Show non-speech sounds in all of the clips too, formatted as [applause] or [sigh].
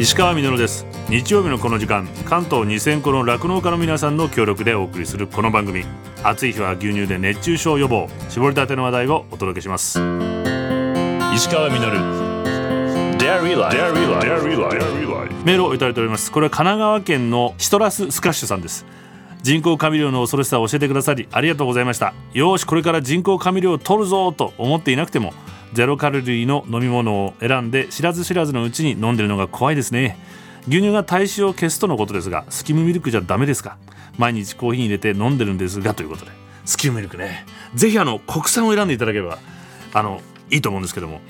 石川みです。日曜日のこの時間関東2000個の酪農家の皆さんの協力でお送りするこの番組。暑い日は牛乳で熱中症予防。絞りたての話題をお届けします。石川みメールをいただいております。これは神奈川県のシトラススカッシュさんです人工甘味料の恐ろしさを教えてくださりありがとうございました。よしこれから人工甘味料を取るぞと思っていなくてもゼロカロリーの飲み物を選んで知らず知らずのうちに飲んでるのが怖いですね。牛乳が体臭を消すとのことですがスキムミルクじゃダメですか？毎日コーヒーに入れて飲んでるんですがということで。スキムミルクね。ぜひあの国産を選んでいただければあのいいと思うんですけども。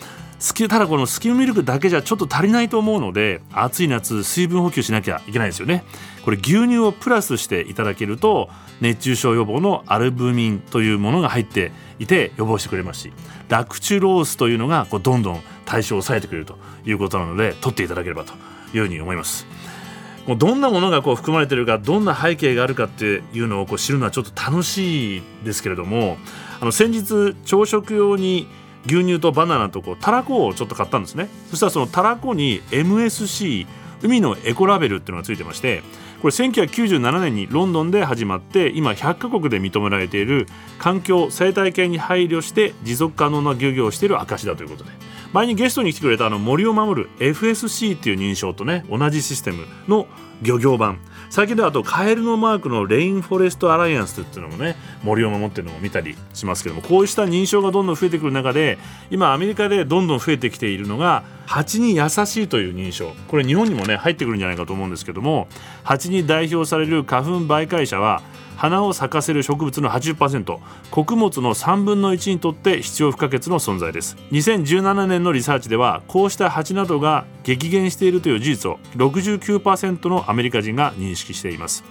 スキただこのスキムミルクだけじゃちょっと足りないと思うので暑い夏水分補給しなきゃいけないですよね。これ牛乳をプラスしていただけると熱中症予防のアルブミンというものが入っていて予防してくれますしラクチュロースというのがこうどんどん対象を抑えてくれるということなので取っていただければというふうに思います。もうどんなものがこう含まれているかどんな背景があるかっていうのをこう知るのはちょっと楽しいですけれどもあの先日朝食用に牛乳とバナナとこうたらこをちょっと買ったんですね。そしたらそのたらこに MSC 海のエコラベルっていうのがついてましてこれ1997年にロンドンで始まって今100カ国で認められている環境生態系に配慮して持続可能な漁業をしている証だということで。前にゲストに来てくれたあの森を守る FSC っていう認証とね同じシステムの漁業版。最近ではあとカエルのマークのレインフォレストアライアンスっていうのもね森を守ってるのも見たりしますけどもこうした認証がどんどん増えてくる中で今アメリカでどんどん増えてきているのが蜂に優しいという認証。これ日本にもね入ってくるんじゃないかと思うんですけども蜂に代表される花粉媒介者は花を咲かせる植物の80%穀物の3分の1にとって必要不可欠の存在です。2017年のリサーチではこうした蜂などが激減しているという事実を69%のアメリカ人が認識しています。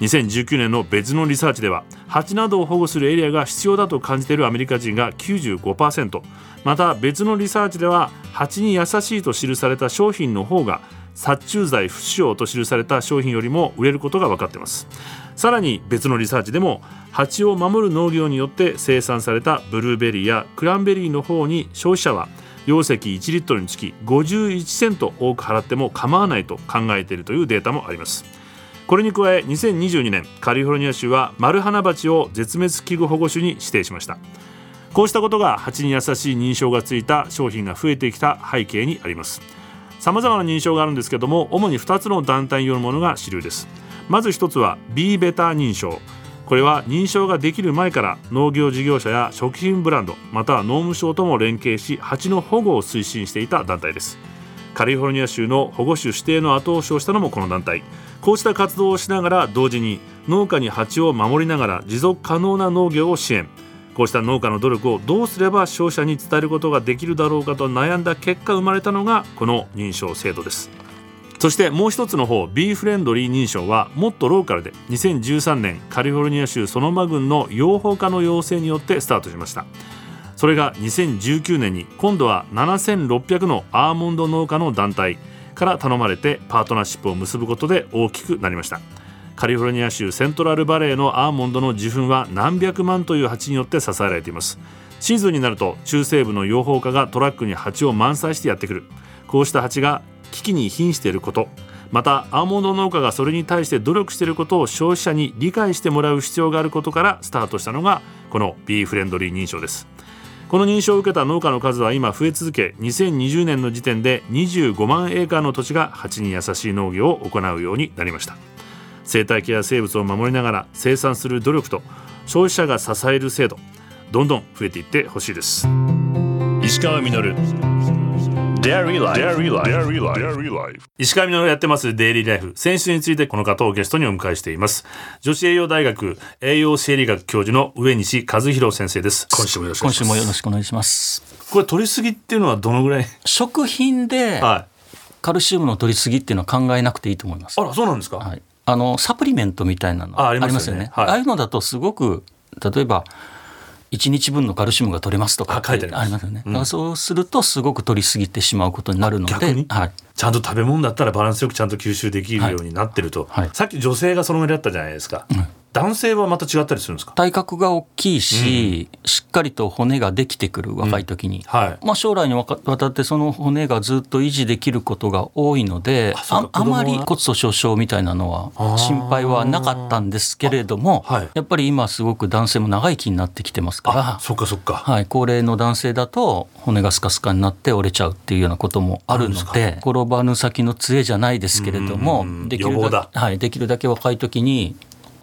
2019年の別のリサーチでは蜂などを保護するエリアが必要だと感じているアメリカ人が95%また別のリサーチでは蜂に優しいと記された商品の方が殺虫剤不使用と記された商品よりも売れることが分かっています。さらに別のリサーチでも蜂を守る農業によって生産されたブルーベリーやクランベリーの方に消費者は容積1リットルにつき51セント多く払っても構わないと考えているというデータもあります。これに加え2022年カリフォルニア州はマルハナバチを絶滅危惧保護種に指定しました。こうしたことが蜂に優しい認証がついた商品が増えてきた背景にあります。さまざまな認証があるんですけども主に2つの団体によるものが主流です。まず1つは B ベタ認証。これは認証ができる前から農業事業者や食品ブランドまたは農務省とも連携し蜂の保護を推進していた団体です。カリフォルニア州の保護種指定の後押しをしたのもこの団体。こうした活動をしながら同時に農家に蜂を守りながら持続可能な農業を支援。こうした農家の努力をどうすれば消費者に伝えることができるだろうかと悩んだ結果生まれたのがこの認証制度です。そしてもう一つの方 B フレンドリー認証はもっとローカルで2013年カリフォルニア州ソノマ郡の養蜂家の要請によってスタートしました。それが2019年に今度は7600のアーモンド農家の団体から頼まれてパートナーシップを結ぶことで大きくなりました。カリフォルニア州セントラルバレーのアーモンドの受粉は何百万という蜂によって支えられています。シーズンになると中西部の養蜂家がトラックに蜂を満載してやってくる。こうした蜂が危機に瀕していること。またアーモンド農家がそれに対して努力していることを消費者に理解してもらう必要があることからスタートしたのがこの B フレンドリー認証です。この認証を受けた農家の数は今増え続け2020年の時点で25万エーカーの土地が蜂に優しい農業を行うようになりました。生態系や生物を守りながら生産する努力と消費者が支える制度どんどん増えていってほしいです。石川稔。石川稔やってますデイリーライフ選手についてこの方をゲストにお迎えしています。女子栄養大学栄養生理学教授の上西和弘先生です。今週もよろしく今週もよろしくお願いします。これ取りすぎっていうのはどのぐらい？食品でカルシウムの取りすぎっていうのは考えなくていいと思います、あらそうなんですか、はい、あのサプリメントみたいなのありますよね。はい、あいうのだとすごく例えば1日分のカルシウムが取れますとか書いてあります。よね、うん、そうするとすごく取りすぎてしまうことになるのではい、ちゃんと食べ物だったらバランスよくちゃんと吸収できるようになってると、はい、さっき女性がそのぐらいだったじゃないですか、うん、男性はまた違ったりするんですか？体格が大きいし、うん、しっかりと骨ができてくる若い時に、うん。はい、まあ、将来にわたってその骨がずっと維持できることが多いのでああまり骨粗しょう症みたいなのは心配はなかったんですけれども、はい、やっぱり今すごく男性も長生きになってきてますからそっかそっか、はい、高齢の男性だと骨がスカスカになって折れちゃうっていうようなこともあるので転ばぬ先の杖じゃないですけれどもできるだ,、はい、できるだけ若い時に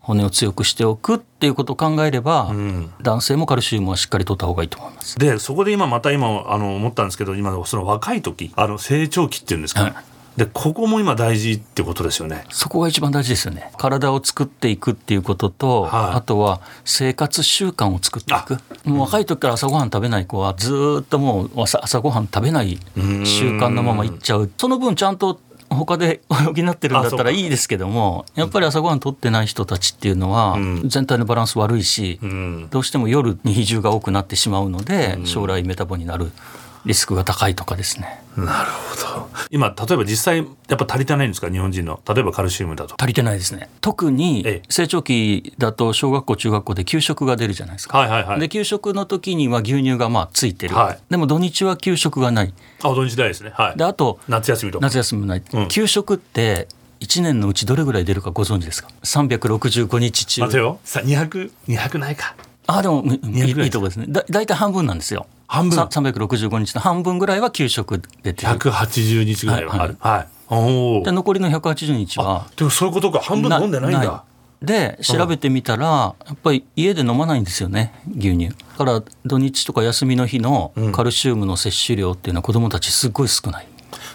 骨を強くしておくっていうことを考えれば、うん、男性もカルシウムはしっかりとった方がいいと思います。でそこで今また今あの思ったんですけど今その若い時あの成長期っていうんですか、はい。でここも今大事ってことですよね。そこが一番大事ですよね。体を作っていくっていうことと、はい、あとは生活習慣を作っていく。もう若い時から朝ごはん食べない子はずっともう朝朝ごはん食べない習慣のままいっちゃう。その分ちゃんと他で補ってるんだったらいいですけどもやっぱり朝ごはんとってない人たちっていうのは全体のバランス悪いし、どうしても夜に比重が多くなってしまうので将来メタボになるリスクが高いとかですね。なるほど。今例えば実際やっぱ足りてないんですか？日本人の。例えばカルシウムだと。足りてないですね。特に成長期だと小学校中学校で給食が出るじゃないですか、はいはいはい、で給食の時には牛乳がまあついてる、はい、でも土日は給食がない。あ土日ないですね。はい。であと夏休みと夏休みもない、うん、給食って1年のうちどれぐらい出るかご存知ですか？365日中。待てよ。さ200 200ないか。あでもいいいとこですね。だ大体半分なんですよ半分。365日の半分ぐらいは給食出てる。180日ぐらいはある。はい、はい、おで残りの180日はでもそういうことか。半分飲んでないんだ。で調べてみたらやっぱり家で飲まないんですよね牛乳。だから土日とか休みの日のカルシウムの摂取量っていうのは子どもたちすごい少ない、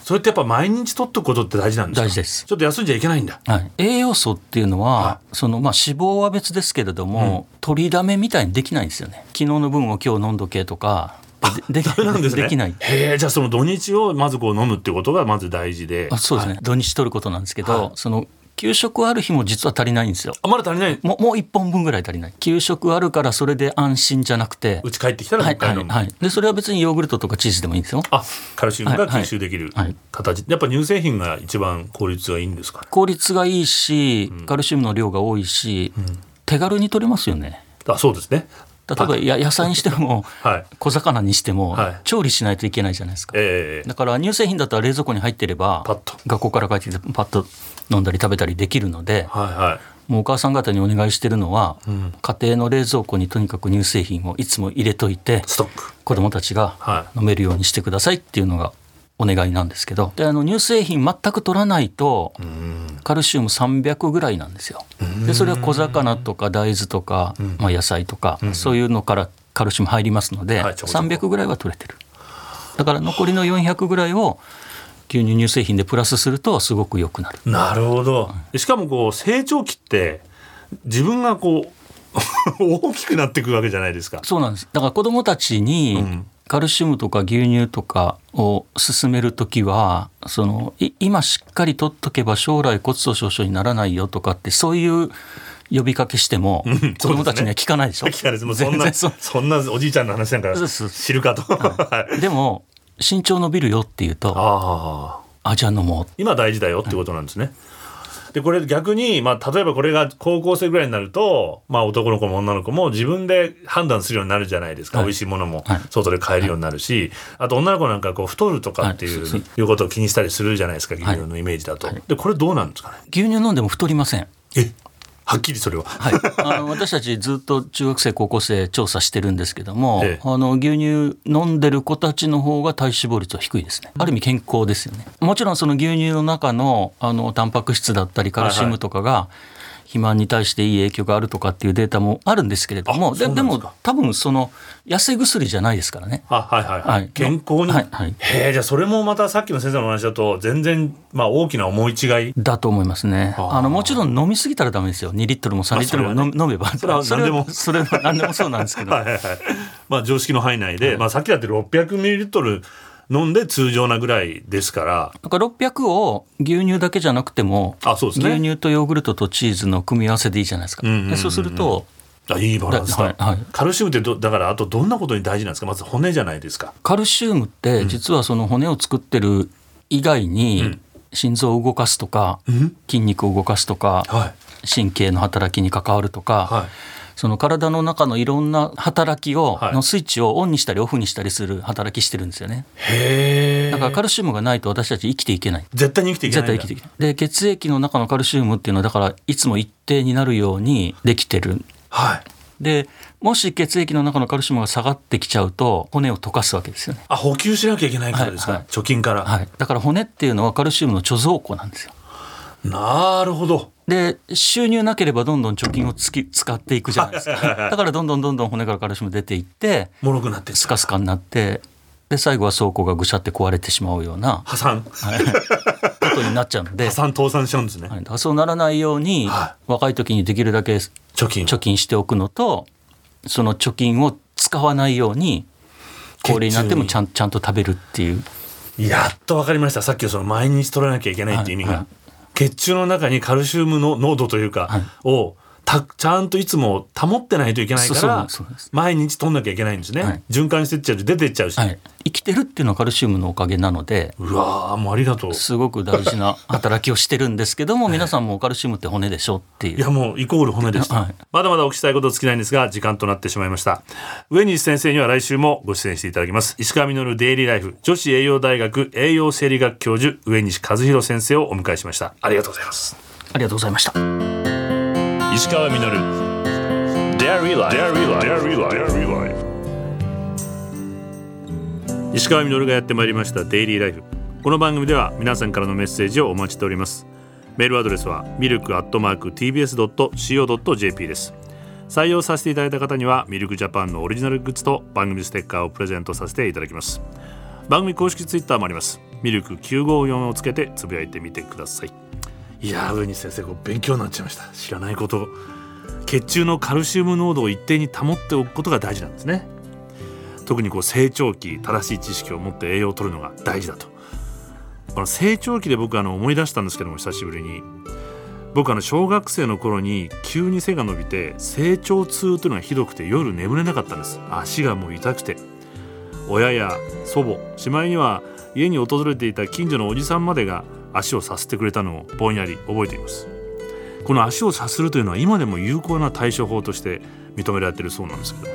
それってやっぱ毎日取っておくことって大事なんですか？大事です。ちょっと休んじゃいけないんだ、はい、栄養素っていうのは、はい、そのまあ脂肪は別ですけれども、うん、取りだめみたいにできないんですよね。昨日の分を今日飲んどけとかでダメなんですね。できない。へえ、じゃあその土日をまずこう飲むってことがまず大事で。あそうですね、はい、土日取ることなんですけど、はい、その給食ある日も実は足りないんですよ。あまだ足りないもうもう1本分ぐらい足りない。給食あるからそれで安心じゃなくて。うち帰ってきたらはいはい、はい、でそれは別にヨーグルトとかチーズでもいいんですよ。あカルシウムが吸収できる形、やっぱ乳製品が一番効率がいいんですか、ね、効率がいいし、カルシウムの量が多いし、うん、手軽に取れますよね。あそうですね。例えばや野菜にしても、小魚にしても、調理しないといけないじゃないですか、だから乳製品だったら冷蔵庫に入ってれば学校から帰ってきてパッと飲んだり食べたりできるので、もうお母さん方にお願いしてるのは、うん、家庭の冷蔵庫にとにかく乳製品をいつも入れといて子どもたちが飲めるようにしてくださいっていうのがお願いなんですけど。であの乳製品全く取らないとカルシウム300ぐらいなんですよ。でそれは小魚とか大豆とか、まあ、野菜とか、そういうのからカルシウム入りますので、はい、300ぐらいは取れてる。だから残りの400ぐらいを牛乳乳製品でプラスするとすごく良くなる。なるほど。しかもこう成長期って自分がこう [laughs] 大きくなっていくわけじゃないですか。そうなんです。だから子供たちにカルシウムとか牛乳とかを進める時はその今しっかりとっとけば将来骨粗しょう症にならないよとかってそういう呼びかけしても、子供たちには聞かないでしょ？聞かないです。もうそんなそんなおじいちゃんの話なんから知るかと。はい、でも身長伸びるよっていうとああじゃあ飲もう。今大事だよってことなんですね。でこれ逆に、まあ、例えばこれが高校生ぐらいになると、まあ、男の子も女の子も自分で判断するようになるじゃないですか、はい、美味しいものも。外で買えるようになるし、はい、あと女の子なんかこう太るとかっていう,、はい、いうことを気にしたりするじゃないですか牛乳のイメージだと、でこれどうなんですかね？牛乳飲んでも太りません。え？はっきりそれは、はい、あの私たちずっと中学生高校生調査してるんですけども、ええ、あの牛乳飲んでる子たちの方が体脂肪率は低いですね。ある意味健康ですよね。もちろんその牛乳の中のあのタンパク質だったりカルシウムとかが、はいはい肥満に対していい影響があるとかっていうデータもあるんですけれどもででも多分その痩せ薬じゃないですからね。あはいはい、はい、健康に、はいはい、へえじゃあそれもまたさっきの先生の話だと全然まあ大きな思い違い。だと思いますね。あ。のもちろん飲みすぎたらダメですよ。2リットルも3リットルも飲,、飲めば。それは何でも。それは何でもそうなんですけど。[laughs] はいはい、はい、まあ常識の範囲内で、まあさっきだって600ミリリットル飲んで通常なぐらいですから。だから600を牛乳だけじゃなくてもあそうです、ね、牛乳とヨーグルトとチーズの組み合わせでいいじゃないですか、うんうんうん、そうするとあいいバランスだ、はいはい、カルシウムってだからあとどんなことに大事なんですか？まず骨じゃないですか。カルシウムって実はその骨を作ってる以外に、心臓を動かすとか、うん、筋肉を動かすとか、はい。神経の働きに関わるとか、はい、その体の中のいろんな働きを、はい、のスイッチをオンにしたりオフにしたりする働きしてるんですよね。へだからカルシウムがないと私たち生きていけない。絶対に生きていけない。絶対生きていけない。で血液の中のカルシウムっていうのはだからいつも一定になるようにできてる。はい。でもし血液の中のカルシウムが下がってきちゃうと骨を溶かすわけですよね。あ補給しなきゃいけないからですか、はいはい、貯金から、はい、だから骨っていうのはカルシウムの貯蔵庫なんですよ。なるほど。で収入なければどんどん貯金をつき使っていくじゃないですか。だからどんどんどんどん骨からカルシウム出ていってもろくなってスカスカになってで最後は倉庫がぐしゃって壊れてしまうような破産、はい、ことになっちゃうので破産倒産しちゃうんですね、はい、そうならないように、はい、若い時にできるだけ貯金貯金しておくのとその貯金を使わないように高齢になってもちゃんちゃんと食べるっていうやっと分かりましたさっきその毎日取らなきゃいけないっていう意味が、はいはい、血中の中にカルシウムの濃度というか、はい、をたちゃんといつも保ってないといけないから毎日取んなきゃいけないんですね、はい、循環してっちゃうと出てっちゃうし、はい、生きてるっていうのはカルシウムのおかげなのでうわもうありがとう。すごく大事な働きをしてるんですけども [laughs] 皆さんもカルシウムって骨でしょっていう。いやもうイコール骨でした、はい、まだまだお聞きしたいこと尽きないんですが時間となってしまいました。上西先生には来週もご出演していただきます。石川稔デイリーライフ女子栄養大学栄養生理学教授上西和弘先生をお迎えしました。ありがとうございます。ありがとうございました石川稔。Dairy Life. 石川稔がやってまいりました。デイリーライフこの番組では皆さんからのメッセージをお待ちしております。メールアドレスはミルクアットマーク tbs.co.jp です。採用させていただいた方にはミルクジャパンのオリジナルグッズと番組ステッカーをプレゼントさせていただきます。番組公式ツイッターもあります。ミルク954をつけてつぶやいてみてくださいいや上西先生こう勉強になっちゃいました。知らないこと。血中のカルシウム濃度を一定に保っておくことが大事なんですね。特にこう成長期正しい知識を持って栄養を取るのが大事だと。この成長期で僕あの思い出したんですけども久しぶりに。僕あの小学生の頃に急に背が伸びて成長痛というのがひどくて夜眠れなかったんです。足がもう痛くて。親や祖母しまいには家に訪れていた近所のおじさんまでが足をさせてくれたのをぼんやり覚えています。この足をさするというのは今でも有効な対処法として認められているそうなんですけど。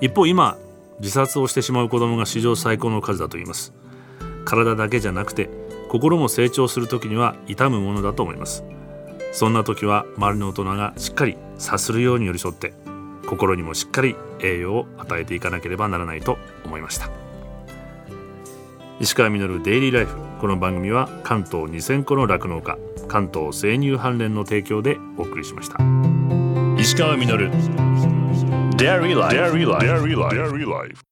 一方今自殺をしてしまう子どもが史上最高の数だと言います。体だけじゃなくて心も成長する時には痛むものだと思います。そんな時は周りの大人がしっかりさするように寄り添って心にもしっかり栄養を与えていかなければならないと思いました。石川稔デイリーライフこの番組は関東2000個の酪農家関東生乳関連の提供でお送りしました石川稔 Dairy Life. Dairy Life. Dairy Life.